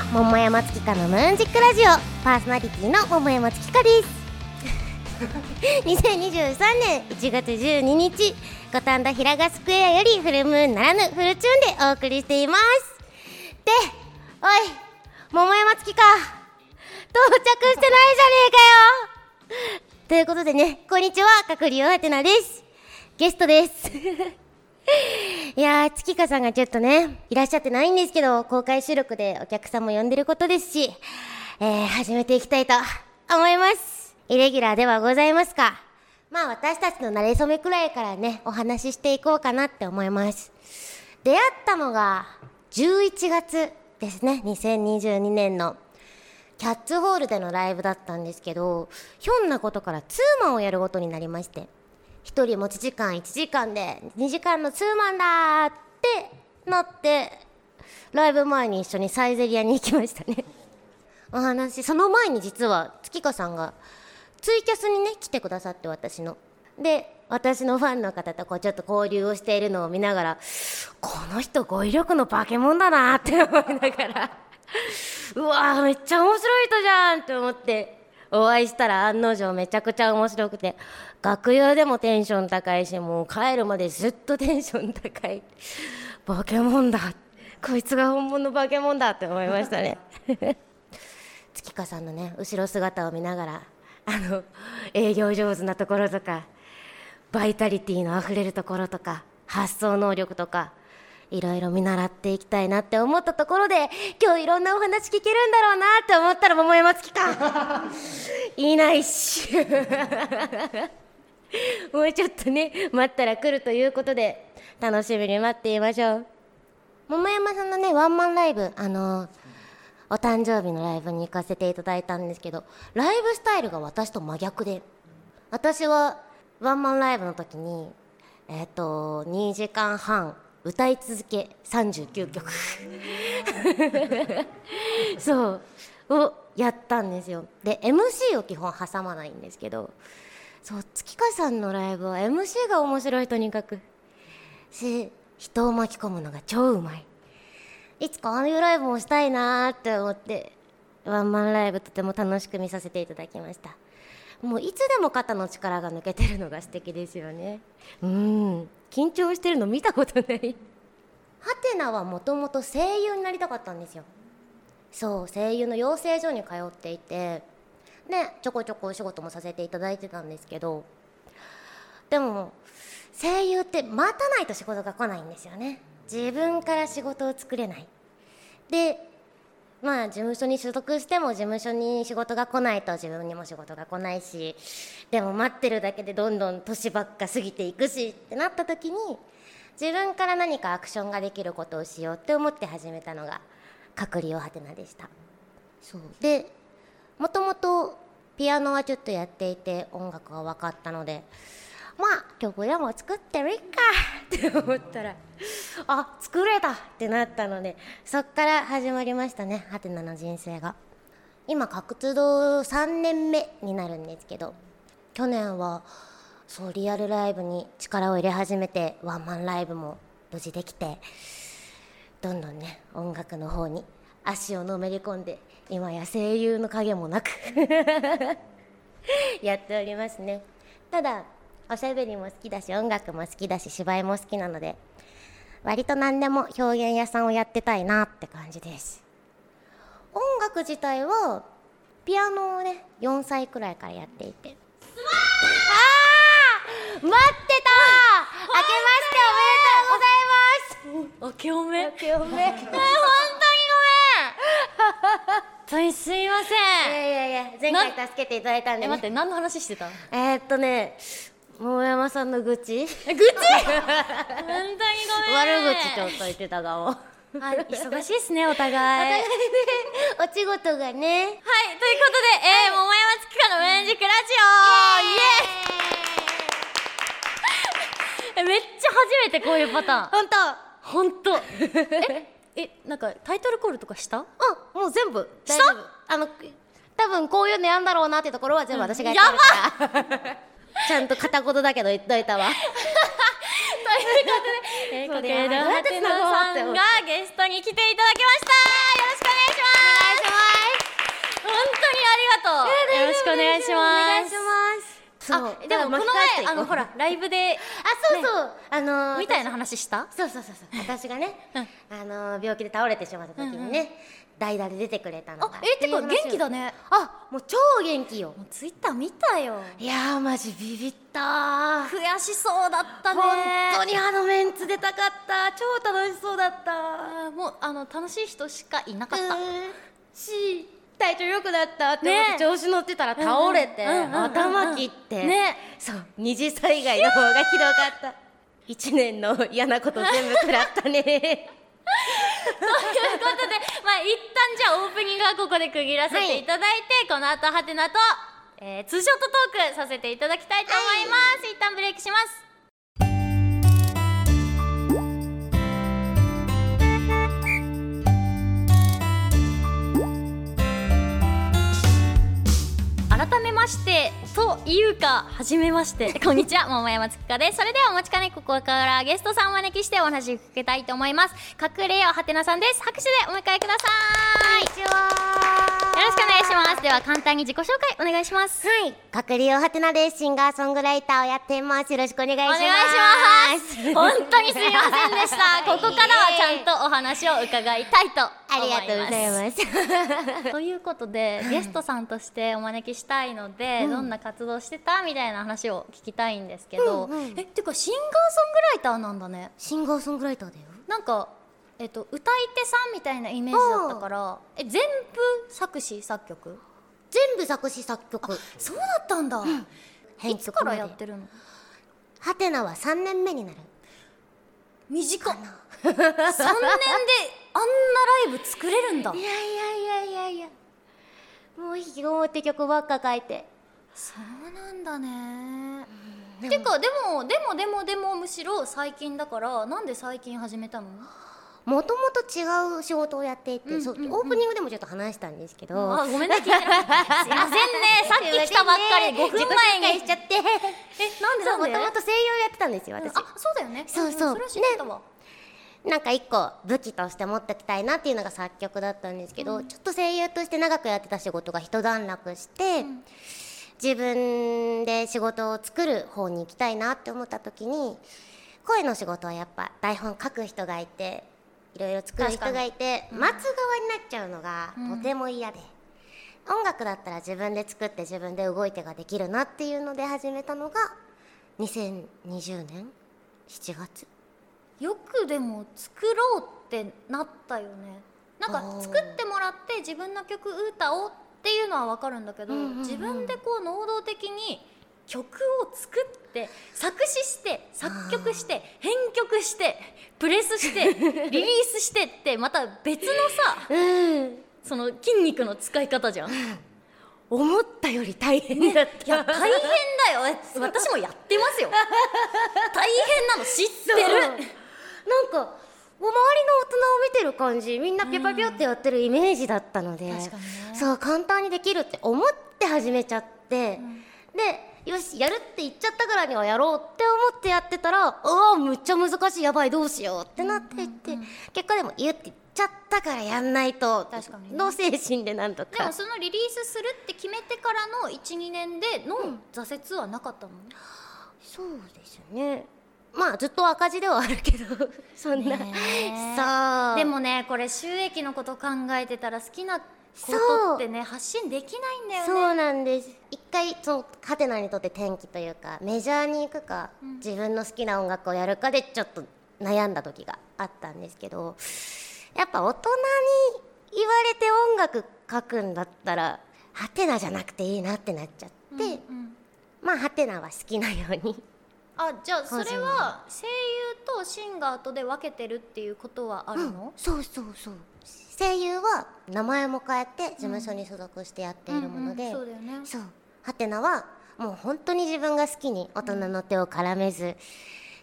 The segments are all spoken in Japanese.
は桃山月花のムーンジックラジオ。パーソナリティの桃山月花です。2023年1月12日五反田平賀スクエアよりフルムーンならぬフルチューンでお送りしています。でおい桃山月花到着してないじゃねえかよ。ということでねこんにちは隔離はてなです。ゲストです いやー、月花さんがちょっとね、いらっしゃってないんですけど、公開収録でお客さんも呼んでることですし、えー、始めていきたいと思います。イレギュラーではございますか。まあ私たちの馴れ初めくらいからね、お話ししていこうかなって思います。出会ったのが11月ですね、2022年の。キャッツホールでのライブだったんですけど、ひょんなことからツーマンをやることになりまして。1人持ち時間1時間で2時間のツーマンだってなってライブ前に一緒にサイゼリアに行きましたね。お話その前に実は月花さんがツイキャスにね来てくださって私の。で私のファンの方とこうちょっと交流をしているのを見ながらこの人語彙力の化け物だなって思いながら うわめっちゃ面白い人じゃんって思って。お会いしたら案の定めちゃくちゃ面白くて楽屋でもテンション高いしもう帰るまでずっとテンション高い。化け物だ。こいつが本物の化け物だって思いましたね。月花さんのね後ろ姿を見ながらあの営業上手なところとかバイタリティのあふれるところとか発想能力とかいろいろ見習っていきたいなって思ったところで今日いろんなお話聞けるんだろうなって思ったら桃山月か いないし もうちょっとね待ったら来るということで楽しみに待っていましょう。桃山さんのねワンマンライブあのー、お誕生日のライブに行かせていただいたんですけどライブスタイルが私と真逆で私はワンマンライブの時にえっ、ー、と2時間半歌い続け39曲。そうをやったんですよ。で MC を基本挟まないんですけどそう月花さんのライブは MC が面白いとにかく。し人を巻き込むのが超うまい。いつかああいうライブもしたいなって思ってワンマンライブとても楽しく見させていただきました。もういつでも肩の力が抜けてるのが素敵ですよね。うん。緊張してるの見たことない。ハテナはもともと声優になりたかったんですよ。そう声優の養成所に通っていて。でちょこちょこお仕事もさせていただいてたんですけど。でも声優って待たないと仕事が来ないんですよね。自分から仕事を作れない。でまあ事務所に所属しても事務所に仕事が来ないと自分にも仕事が来ないしでも待ってるだけでどんどん年ばっか過ぎていくしってなった時に自分から何かアクションができることをしようって思って始めたのが隔離をはてなでした。そう。でもともとピアノはちょっとやっていて音楽が分かったのでまあ曲でも作ってもいいか。って思ったらあ作れたってなったのでそっから始まりましたねハテナの人生が。今活動3年目になるんですけど去年はそうリアルライブに力を入れ始めてワンマンライブも無事できてどんどんね音楽の方に足をのめり込んで今や声優の影もなく やっておりますね。ただおしゃべりも好きだし音楽も好きだし芝居も好きなので割と何でも表現屋さんをやってたいなって感じです。音楽自体はピアノをね4歳くらいからやっていて。あ待ってた！明けましておめでとうございます！明けおめ？明けおめ。本当にごめん。当にすいません。いやいやいや前回助けていただいたんで、ね、え待って何の話してた？えー、っとね桃山さんの愚痴？愚痴？本当にごめん。悪口ちょっと言ってたがも。あ忙しいですねお互い。お互いね。お仕事がねはいということで、えー、桃山月花のメンジクラジオ。イエーイ。めっちゃ初めてこういうパターン。本当。本当。ええなんかタイトルコールとかした？うんもう全部。した？あの多分こういうのやんだろうなってところは全部私がやってるから、うん、ちゃんと片言だけど言っといたわ。ということで、えー、これはハテナさんがゲストに来ていただきました。よろしくお願いします。本当にありがとう。よろしくお願いします。お願いします。あでもこの前あのほらライブであそうそう、ね、あのー、みたいな話した？そうそうそうそう私がね、あのー、病気で倒れてしまった時にね、うんうん代打で出てくれたのがあえっていう話を。元気だね。あもう超元気よ。もうツイッター見たよ。いやーマジビビったー。悔しそうだったね。本当にあのメンツ出たかった。超楽しそうだった。もうあの楽しい人しかいなかった、うん。し体調良くなった。ってって調子乗ってたら倒れて、頭切って、ね。そう二次災害の方がひどかった。一年の嫌なこと全部食らったねことで、まあ、一旦じゃあオープニングはここで区切らせていただいて、この後ハテナと、えー、ツーショットトークさせていただきたいと思います、一旦ブレイクします。改めましてというかはじめまして。こんにちは桃山月花です。それではお待ちかねここからゲストさんをお招きしてお話を聞けたいと思います。隠れよはてなさんです。拍手でお迎えくださいこんにちはよろしくお願いしますでは簡単に自己紹介お願いしますはい、かくりおはてなです。シンガーソングライターをやっています。よろしくお願いしおます。願いします 本当にすみませんでしたここからはちゃんと。とお話を伺いたいとあ思いますりがとうございます。ということでゲストさんとしてお招きしたいので、どんな活動してたみたいな話を聞きたいんですけど、うんうんえってかシンガーソングライターなんだねシンガーソングライターだよ。なんか、えっと、歌い手さんみたいなイメージだったからえ全部作詞作曲？全部作詞作曲。そうだったんだ、い編つからやってるの？はてなは3年目になる。短っ。3 年であんなライブ作れるんだ。いやいやいやいやいや。もう引きこもって曲ばっか書いて。そうなんだね。てかでもでもでもでもむしろ最近だからなんで最近始めたの？もともと違う仕事をやっていて、オープニングでもちょっと話したんですけど。あごめんね聞い。て ないすいませんね。さっき来たばっかり5分前に自己紹介しちゃって。えなんでもともと声優やってたんですよ私。あそうだよね。そうそうんそれは知ってたわ、なんか一個武器として持っておきたいなっていうのが作曲だったんですけど、ちょっと声優として長くやってた仕事が一段落して、自分で仕事を作る方に行きたいなって思った時に声の仕事はやっぱ台本書く人がいていろいろ作る人がいて、待つ側になっちゃうのがとても嫌で、音楽だったら自分で作って自分で動いてができるなっていうので始めたのが2020年7月。よくでも作ろうってなったよね。なんか作ってもらって自分の曲歌おうっていうのは分かるんだけど、うんうんうん。自分でこう能動的に曲を作って作詞して作曲して編曲してプレスして リリースしてってまた別のさうん。その筋肉の使い方じゃん。い 思ったより大変だった、や大変だよ。え私もやってますよ。大変なの知ってる。なんか周りの大人を見てる感じみんなピョピョピョってやってるイメージだったので、確かにね。そう簡単にできるって思って始めちゃって、でよしやるって言っちゃったからにはやろうって思ってやってたらああむっちゃ難しいやばいどうしようってなっていって、結果でも言うって言っちゃったからやんないと確かにね。の精神でなんとか。でもそのリリースするって決めてからの12年での挫折はなかったの、そうですよねまあずっと赤字ではあるけど そんな、そう。でもねこれ収益のこと考えてたら好きなことってね発信できないんだよね。そうなんです。一回そのハテナにとって転機というかメジャーに行くか、自分の好きな音楽をやるかでちょっと悩んだ時があったんですけどやっぱ大人に言われて音楽書くんだったらハテナじゃなくていいなってなっちゃって、うんうん。まあハテナは好きなようにあじゃあそれは声優とシンガーとで分けてるっていうことはあるの、そうそうそう。声優は名前も変えて事務所に所属してやっているもので、うんうんそうだよね。そう。ハテナはもう本当に自分が好きに大人の手を絡めず、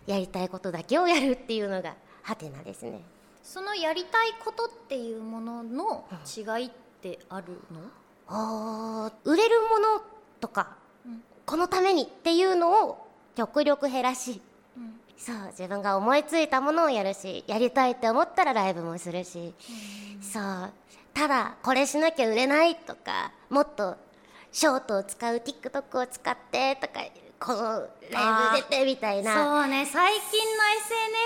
やりたいことだけをやるっていうのがハテナですね。そのやりたいことっていうものの違いってあるの、あー売れるものとか、うん。このためにっていうのを極力減らしうんそう自分が思いついたものをやるしやりたいって思ったらライブもするし、そうただこれしなきゃ売れないとかもっとショートを使う TikTok を使ってとかこのライブ出てみたいな。そうね最近の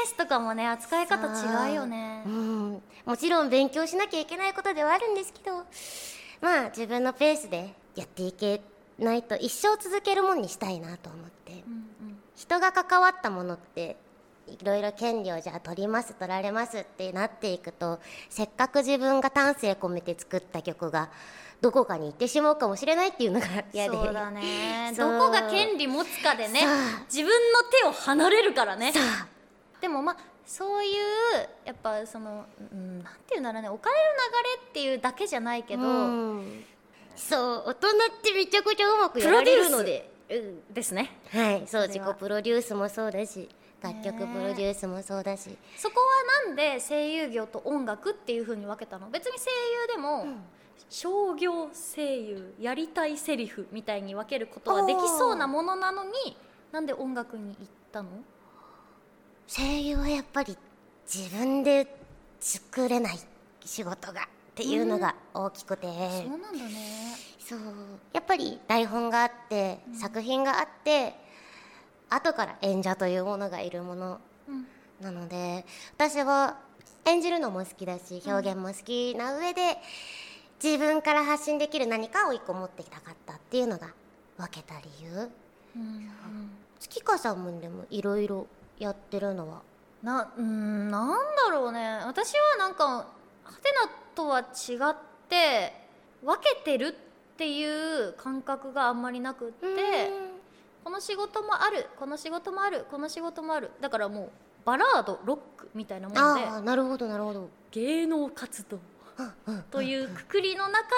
SNS とかもね扱い方違うよね。うん。もちろん勉強しなきゃいけないことではあるんですけどまあ自分のペースでやっていけないと一生続けるもんにしたいなと思って、人が関わったものっていろいろ権利をじゃあ取ります取られますってなっていくとせっかく自分が丹精込めて作った曲がどこかに行ってしまうかもしれないっていうのが 嫌で。そうだね。どこが権利持つかでね自分の手を離れるからね。さでもまあそういうやっぱその、うん、なんていうんだろうね。お金の流れっていうだけじゃないけあど、うん。そう。大人ってめちゃくちゃうまくプやられるので。うんですね。はい。そう自己プロデュースもそうだし楽曲プロデュースもそうだし。そこはなんで声優業と音楽っていう風に分けたの？別に声優でも、商業声優やりたいセリフみたいに分けることはできそうなものなのになんで音楽に行ったの？声優はやっぱり自分で作れない仕事がっていうのが大きくて、そうなんだねそう。やっぱり台本があって、作品があって後から演者というものがいるものうん。なので私は演じるのも好きだし表現も好きな上で、自分から発信できる何かを一個持ってきたかったっていうのが分けた理由。うん月香さんもでもいろいろやってるのは？なうんなんだろうね。私はなんかハテナとは違って分けてるっていう感覚があんまりなくってこの仕事もあるこの仕事もあるこの仕事もある。だからもうバラードロックみたいなものでああなるほどなるほど。芸能活動というくくりの中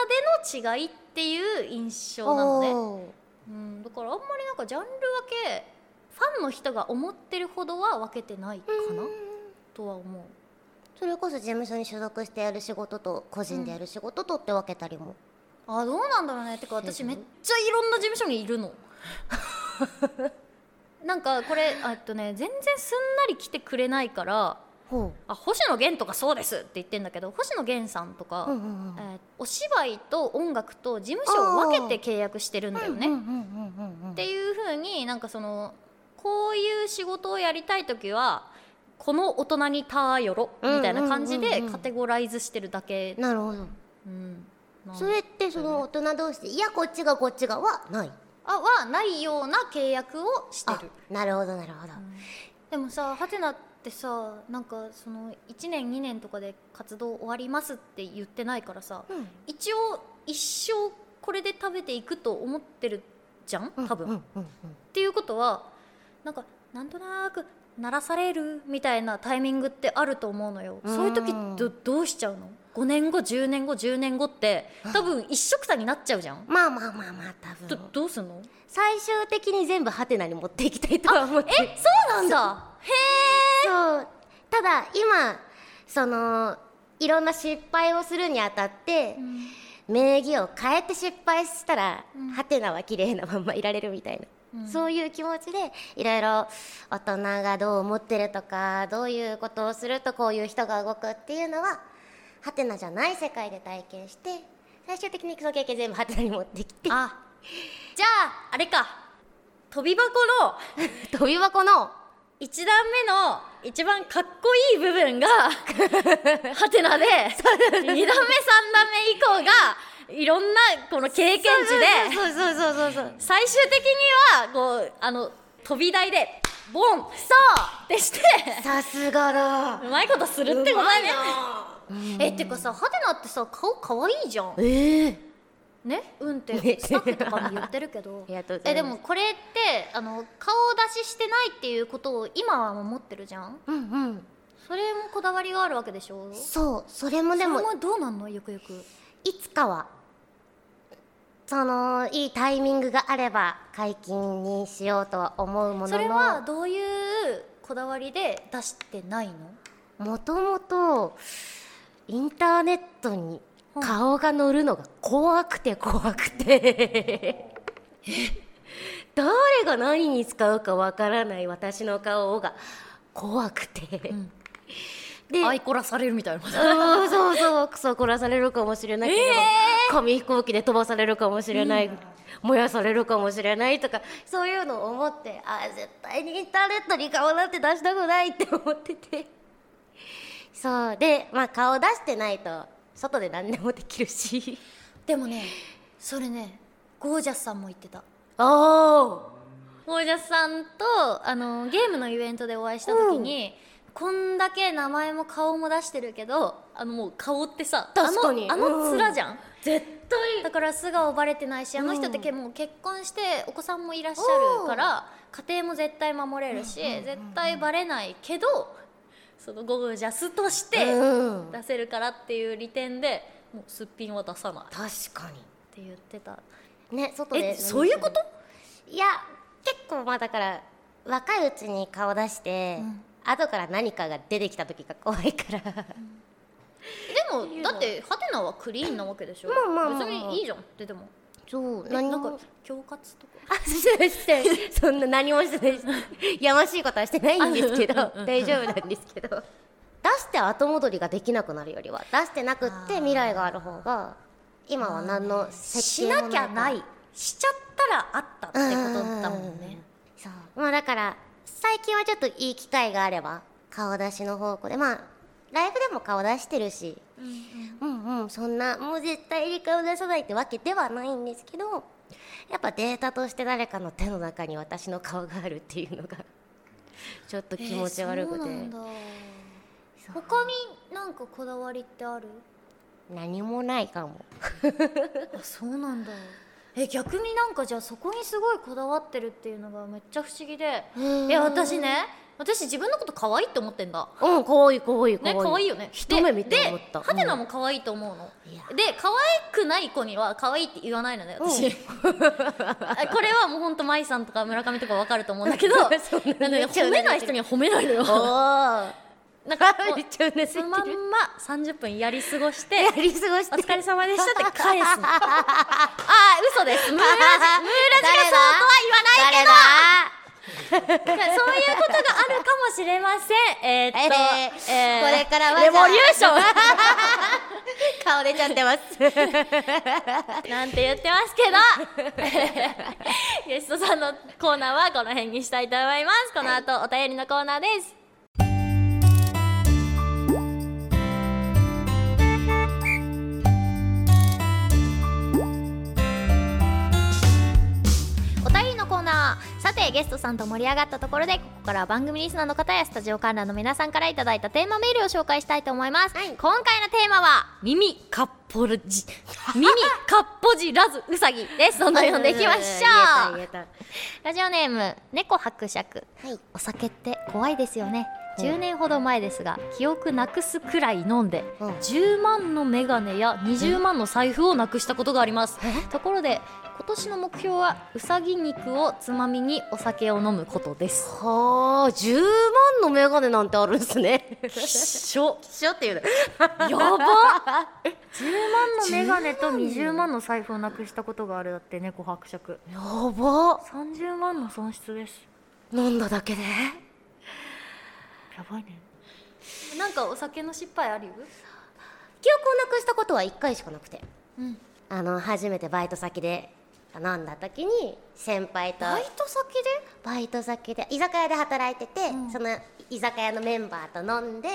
での違いっていう印象なのね、うん、だからあんまりなんかジャンル分けファンの人が思ってるほどは分けてないかなとは思う。それこそ事務所に所属してやる仕事と個人でやる仕事とって分けたりも、あどうなんだろうね。てか私めっちゃいろんな事務所にいるの。なんかこれあえっとね全然すんなり来てくれないからほあ星野源とかそうですって言ってんだけど星野源さんとか、ううんうんうん。えーお芝居と音楽と事務所を分けて契約してるんだよね、うんうんうんうんうんっていう風になんかそのこういう仕事をやりたい時はこの大人にたよろみたいな感じでうんうんうんうんカテゴライズしてるだけ、なるほど。うんなんそれってその大人同士でいやこっちがこっちがはない？あはないような契約をしてあるなるほどなるほど、でもさハテナってさなんかその1年2年とかで活動終わりますって言ってないからさ、うん。一応一生これで食べていくと思ってるじゃん？多分、っうんうんうん。ていうことはなんかなんとなく鳴らされるみたいなタイミングってあると思うのよ。うん。そういう時どどうしちゃうの？5年後10年後10年後って多分一緒くたになっちゃうじゃん。まあまあまあまあ多ど分。どうすんの？最終的に全部ハテナに持っていきたいとは思って。えそうなんだ。へそう。ただ今そのいろんな失敗をするにあたって、名義を変えて失敗したら、ハテナは綺麗なまんまいられるみたいな、そういう気持ちでいろいろ大人がどう思ってるとかどういうことをするとこういう人が動くっていうのはハテナじゃない世界で体験して最終的にその経験全部ハテナに持ってきて。あじゃああれか。飛び箱の 飛び箱の1段目の一番かっこいい部分が ハテナで2段目3段目以降がいろんなこの経験値でそうそうそうそうそう最終的にはこうあの飛び台でボンそうってしてさすがだ。うまいことするってことだね。なえってかさハテナってさ顔かわいいじゃん。ええね？うんってねスタッフとかに言ってるけど。えでもこれってあの顔出ししてないっていうことを今は思ってるじゃん。うんうん。それもこだわりがあるわけでしょ？そうそれもでもそれもどうなんの？ゆくゆく。いつかは。そのいいタイミングがあれば解禁にしようとは思うものの。それはどういうこだわりで出してないの？もともとインターネットに顔が載るのが怖くて怖くて。誰が何に使うかわからない私の顔が怖くて、でアイコラされるみたいなそうそうそうクソ殺されるかもしれないけど、紙飛行機で飛ばされるかもしれない、燃やされるかもしれないとかそういうのを思ってあー絶対にインターネットに顔なんて出したくないって思っててそう。でまあ顔出してないと外で何でもできるし。でもねそれねゴージャスさんも言ってた。おおゴージャスさんとあのゲームのイベントでお会いした時に、こんだけ名前も顔も出してるけどあのもう顔ってさ確かに。あのあのうん。面じゃん、絶対。だから素顔バレてないしあの人ってけもう結婚してお子さんもいらっしゃるから家庭も絶対守れるし絶対バレないけどそのゴージャスとしてうん。出せるからっていう利点でもうすっぴんは出さない。っ確かて言ってた。にね外でえそういうこと？いや結構まあだから若いうちに顔出して、うん。後から何かが出てきた時が怖いから。でもだってハテナはクリーンなわけでしょ。まあまあまあ別にいいじゃん。出てもそうえ何もなんか恐喝とか？あしてしてそんな何もしてないやましいことはしてないんですけど大丈夫なんですけど。出して後戻りができなくなるよりは出してなくって未来がある方が今は何の設しなきゃない。しちゃったらあったってことだもんね。そう。まあだから最近はちょっといい機会があれば顔出しの方向でまあライブでも顔出してるし。うんうん。そんなもう絶対に顔出さないってわけではないんですけどやっぱデータとして誰かの手の中に私の顔があるっていうのが ちょっと気持ち悪くて、えー他になんかこだわりってある？何もないかも。あそうなんだ。え逆になんかじゃあそこにすごいこだわってるっていうのがめっちゃ不思議で。うんいや私ね私自分のこと可愛いって思ってんだ。うん可愛い可愛い可愛ねい。可愛いよね。一目見て思った。でハテナも可愛いと思うの、いや。で可愛くない子には可愛いって言わないのね私、あ これはもうほんと舞さんとか村上とかわかると思うんだけど なね褒めない人には褒めないのよ。なんかもう めっちゃうそのまんま30分やり過ごしてやり過ごして。お疲れ様でしたって返すのああ嘘です。ムーラジムーラジがそうとは言わないけどそういうことがあるかもしれませんえー、っと、えーこれからはレボリューショ 顔出ちゃってます。ン なんて言ってますけど。ゲストさんのコーナーはこの辺にしたいと思います。この後お便りのコーナーですさてゲストさんと盛り上がったところでここからは番組リスナーの方やスタジオ観覧の皆さんからいただいたテーマメールを紹介したいと思います、はい。今回のテーマは耳かっぽじ。耳かっぽじらずうさぎです。どんどん読んでいきましょう。ラジオネーム猫伯爵。たはい。お酒って怖いですよね。10年ほど前ですが記憶なくすくらい飲んでうん。10万のメガネや20万の財布をなくしたことがあります。ところで今年の目標はうさぎ肉をつまみにお酒を飲むことです。はあ10万のメガネなんてあるんですね。しょ。しょっていう。のやば。10万のメガネと20万の財布をなくしたことがあるだって猫伯爵やば。30万の損失です。飲んだだけで？やばいね。なんかお酒の失敗ある？よ記憶をなくしたことは1回しかなくて。うん。あの初めてバイト先で飲んだ時に先輩とバイト先で？バイト先で居酒屋で働いてて、うん。その居酒屋のメンバーと飲んで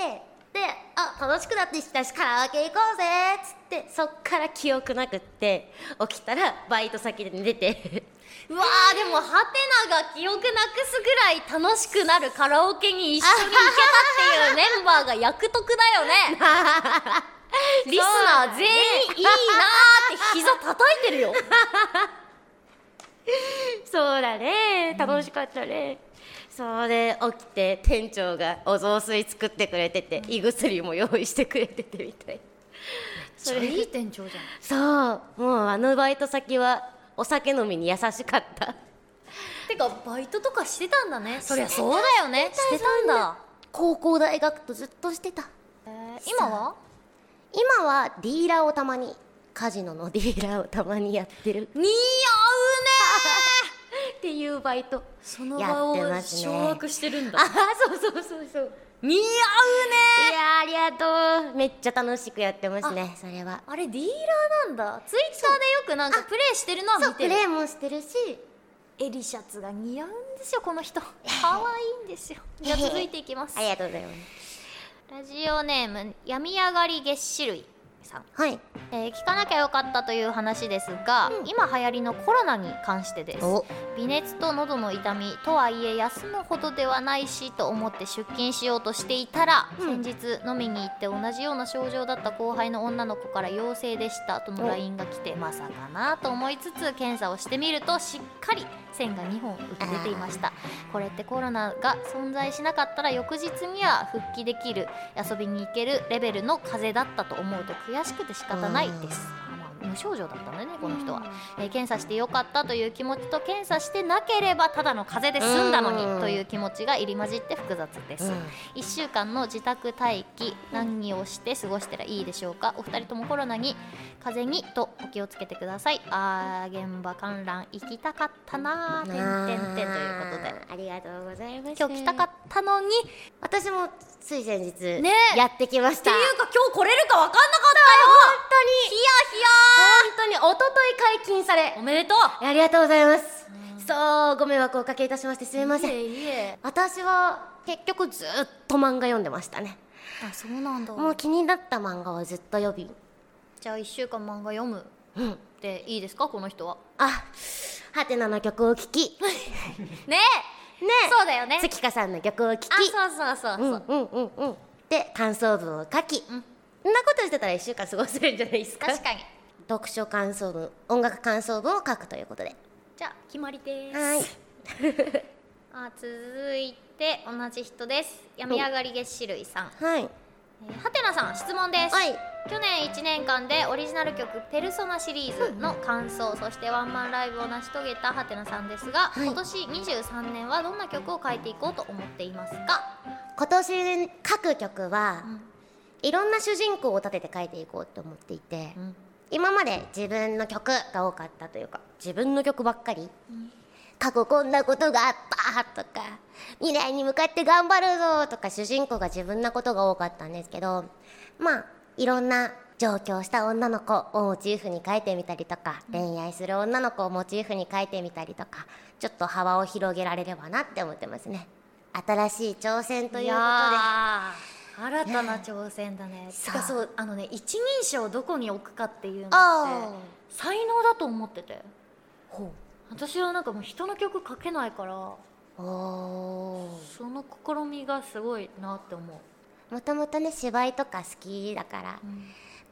であ楽しくなってきたしカラオケ行こうぜっつってそっから記憶なくって起きたらバイト先で寝て。うわーでもハテナが記憶なくすぐらい楽しくなるカラオケに一緒に行けたっていう メンバーが役得だよね。リスナー全員いいなーって膝叩いてるよ そうだね。楽しかったね、それ起きて店長がお雑炊作ってくれてて胃薬も用意してくれててみたいそれいい店長じゃん。そう。もうあのバイト先はお酒飲みに優しかった。てかバイトとかしてたんだね。そりゃそうだよね。してたんだ。高校大学とずっとしてた。今は？今はディーラーをたまにカジノのディーラーをたまにやってる。似合ってっていうバイトそのや場をってますね掌握してるんだ。あそうそうそうそう。似合うね。いやーありがとう。めっちゃ楽しくやってますねそれは。あれディーラーなんだ。ツイッターでよくなんかプレイしてるのは見てる。プレイもしてるし。襟シャツが似合うんですよこの人。可愛いんですよ。じゃあ続いていきます。ありがとうございます。ラジオネーム病み上がり月種類さん、はい。えー聞かなきゃよかったという話ですが、今流行りのコロナに関してです。お。微熱と喉の痛みとはいえ休むほどではないしと思って出勤しようとしていたら、うん。先日飲みに行って同じような症状だった後輩の女の子から陽性でしたとのお。LINE が来てまさかなと思いつつ検査をしてみるとしっかり線が2本浮き出ていました。これってコロナが存在しなかったら翌日には復帰できる遊びに行けるレベルの風邪だったと思うと悔しくて仕方ないです。無症状だったんだよねこの人は、えー検査してよかったという気持ちと検査してなければただの風邪で済んだのうん。にという気持ちが入り混じって複雑です、1週間の自宅待機何をして過ごしたらいいでしょうか？お二人ともコロナに風邪にとお気をつけてください。あー現場観覧行きたかったなーてんてんてんということで。ありがとうございます。今日来たかったのに。っ私もつい先日ね。やってきました。ていうか今日来れるか分かんなかったよ。本当に一昨日解禁され。おめでとう。ありがとうございます。そうご迷惑をおかけいたしましてすみません。いえいえ。私は結局ずっと漫画読んでましたね。あそうなんだ。もう気になった漫画をずっと読み。じゃあ1週間漫画読む。うん。でいいですか？この人は。あハテナの曲を聴き。ねねそうだよね。月香さんの曲を聴き。あそうそうそうそう、うんうんうんうん。で感想文を書き、うん。そんなことしてたら1週間過ごせるんじゃないですか？確かに読書感想文音楽感想文を書くということで。じゃあ決まりです。はい。あ続いて同じ人です。病み上がり月種類さん。はい。えーはてなさん質問です、はい。去年1年間でオリジナル曲「ペルソナ」シリーズの感想、そしてワンマンライブを成し遂げたはてなさんですが、はい。今年23年はどんな曲を書いていこうと思っていますか、今年書く曲は、うん。いろんな主人公を立てて書いていこうと思っていて、うん今まで自分の曲が多かったというか自分の曲ばっかり、過去こんなことがあったとか未来に向かって頑張るぞとか主人公が自分のことが多かったんですけどまあいろんな上京した女の子をモチーフに書いてみたりとか、恋愛する女の子をモチーフに書いてみたりとかちょっと幅を広げられればなって思ってますね。新しい挑戦ということで新たな挑戦だねそうて。かそうあのね一人称をどこに置くかっていうのってあ才能だと思ってて。ほ私はなんかもう人の曲書けないからうおー。その試みがすごいなって思う、もともとね芝居とか好きだから、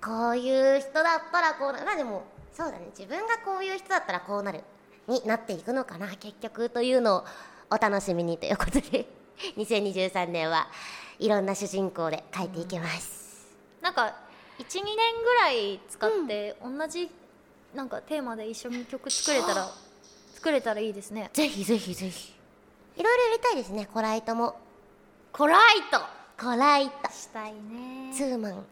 こういう人だったらこうなる。まあでもそうだね。自分がこういう人だったらこうなる。になっていくのかな結局というのをお楽しみにということで 2023年はいろんな主人公で書いていきます、なんか12年ぐらい使って同じなんかテーマで一緒に曲作れたら作れたらいいですね。ぜひぜひぜひ。いろいろやりたいですね。コライトも。コライト。コライト。したいね。ツーマン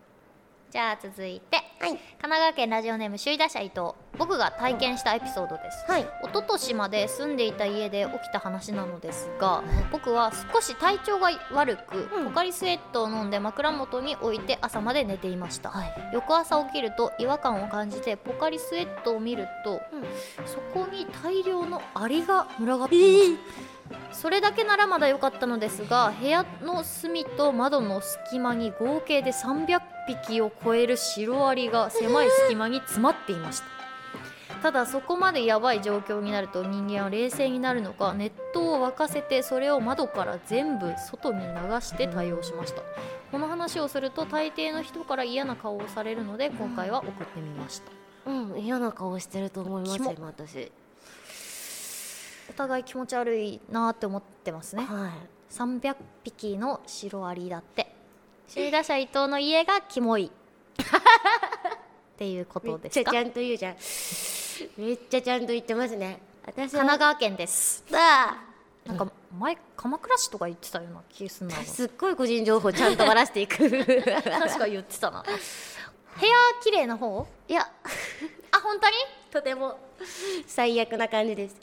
じゃあ続いてはい。神奈川県ラジオネーム首位打者伊藤僕が体験したエピソードです。はい。一昨年まで住んでいた家で起きた話なのですが僕は少し体調が悪く、うん。ポカリスエットを飲んで枕元に置いて朝まで寝ていました、はい。翌朝起きると違和感を感じてポカリスエットを見るとうん。そこに大量のアリが群がっていました、それだけならまだ良かったのですが部屋の隅と窓の隙間に合計で300匹を超えるシロアリが狭い隙間に詰まっていました。ただそこまでやばい状況になると人間は冷静になるのか熱湯を沸かせてそれを窓から全部外に流して対応しました。この話をすると大抵の人から嫌な顔をされるので今回は送ってみました。うん嫌な顔してると思います私。お互い気持ち悪いなって思ってますね。はい。300匹のシロアリだって。首位打者伊藤の家がキモい。っていうこめとですか？っちゃちゃんと言うじゃん。めっちゃちゃんと言ってますね。私神奈川県です。さあ。なんか前鎌倉市とか言ってたような気すんなすっごい個人情報ちゃんとばらしていく。確か言ってたな。部屋綺麗な方？いや。あ本当に？とても最悪な感じです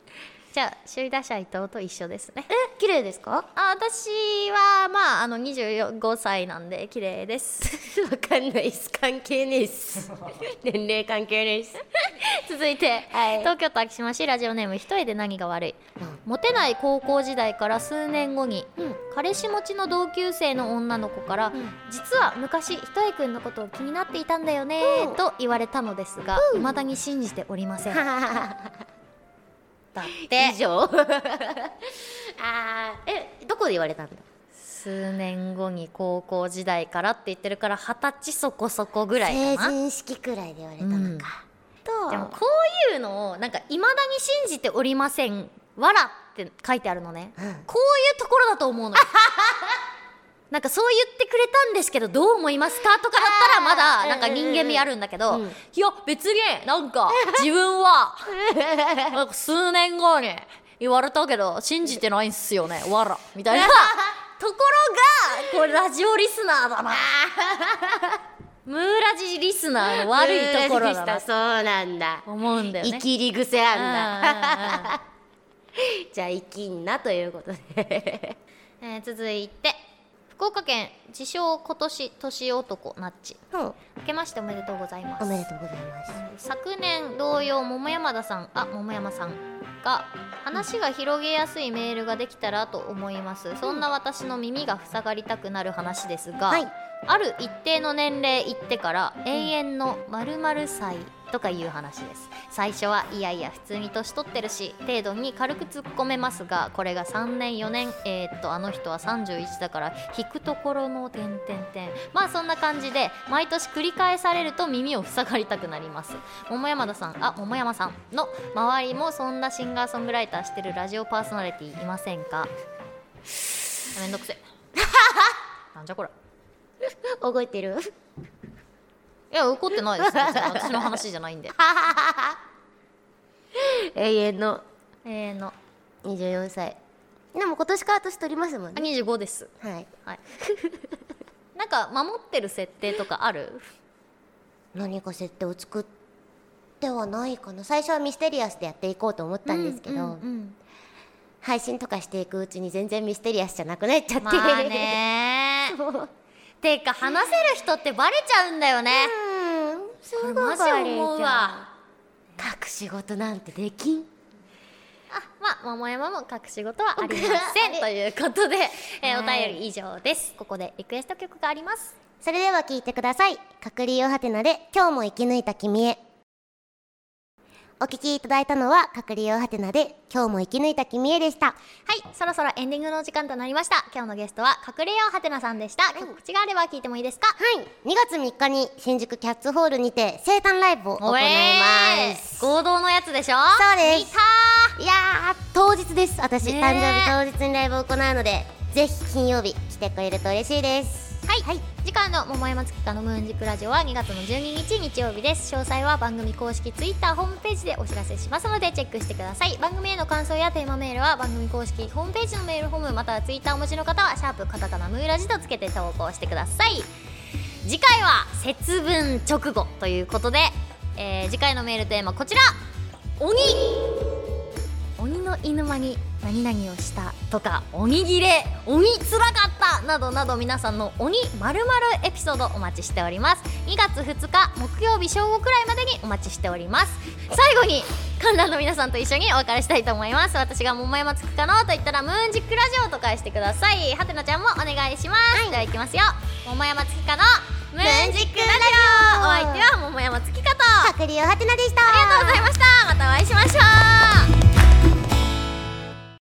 じゃあ首位打者伊藤と一緒ですね。え綺麗ですか？あ私はまああの25歳なんで綺麗です。わかんないっす。関係ねえっす。年齢関係ねえっす。続いて、はい。東京都昭島市ラジオネーム一重で何が悪い、モテない高校時代から数年後に、うん。彼氏持ちの同級生の女の子から、ん。実は昔一重くんのことを気になっていたんだよね、うん。と言われたのですが、未だに信じておりません だって。以上。あーえどこで言われたんだ数年後に高校時代からって言ってるから二十歳そこそこぐらい成かな。人式くらいで言われたのか、と。でもこういうのをなんかいまだに信じておりません。わらって書いてあるのね、うん。こういうところだと思うのよ なんかそう言ってくれたんですけどどう思いますかとかだったらまだなんか人間味あるんだけど、うんいや別になんか自分は なんか数年後に言われたけど信じてないんすよね わらみたいな。ところがこれラジオリスナーだな。ムーラジリスナーの悪いところだなそうなんだ。思うんだよね。生きり癖あんだ。じゃあ生きんなということで。えー続いて福岡県自称今年年男ナッチ。う。ん明けましておめでとうございます。おめでとうございます。昨年同様桃山田さんあ桃山さんが話が広げやすいメールができたらと思います。そんな私の耳が塞がりたくなる話ですが、はい。ある一定の年齢いってから永遠の〇〇歳とかいう話です。最初はいやいや普通に年取ってるし程度に軽く突っ込めますがこれが3年4年。えーっとあの人は31だから引くところの点々点。まあそんな感じで毎年繰り返されると耳を塞がりたくなります。桃山田さんあ桃山さんの周りもそんなシンガーソングライターしてるラジオパーソナリティいませんか？めんどくせ なんじゃこれ 覚えてる？いや怒ってないです別に私の話じゃないんで。永遠の。えーの。24歳。でも今年から年取りますもんあね25です。はい。はい。なんか守ってる設定とかある？何か設定を作ってはないかな。最初はミステリアスでやっていこうと思ったんですけど、うんうん配信とかしていくうちに全然ミステリアスじゃなくなっちゃって、まあね。そ うてか話せる人ってバレちゃうんだよねうんすごいこれマジ思うわ。隠し事なんてできん。あまあ桃山も隠し事はありません。ということで、えーおはい。便り以上です。ここでリクエスト曲があります。それでは聞いてください。隔離をはてなで今日も生き抜いた君へお聞きいただいたのは隔離をはてなで今日も生き抜いた君へでした。はいそろそろエンディングの時間となりました。今日のゲストは隠れようはてなさんでした。告知があれば聞いてもいいですか？はい。2月3日に新宿キャッツホールにて生誕ライブを行います。合同のやつでしょ？そうです。いやー当日です。私、誕生日当日にライブを行うのでぜひ金曜日来てくれると嬉しいですはい、次回の桃山月花のムーンジクラジオは2月の12日日曜日です。詳細は番組公式ツイッターホームページでお知らせしますのでチェックしてください。番組への感想やテーマメールは番組公式ホームページのメールフォームまたはツイッターお持ちの方はシャープカタカナムーラジとつけて投稿してください。次回は節分直後ということで、えー次回のメールテーマこちら。鬼。鬼の犬間に何々をしたとか鬼切れ鬼つらかったなどなど皆さんの鬼まるエピソードお待ちしております。2月2日木曜日正午くらいまでにお待ちしております。最後に観覧の皆さんと一緒にお別れしたいと思います。私が桃山つくかのと言ったらムーンジックラジオと返してください。はてなちゃんもお願いします、ではいきますよ。桃山つくかのムーンジックラジオ。お相手は桃山つきかと隔離をはてなでした。ありがとう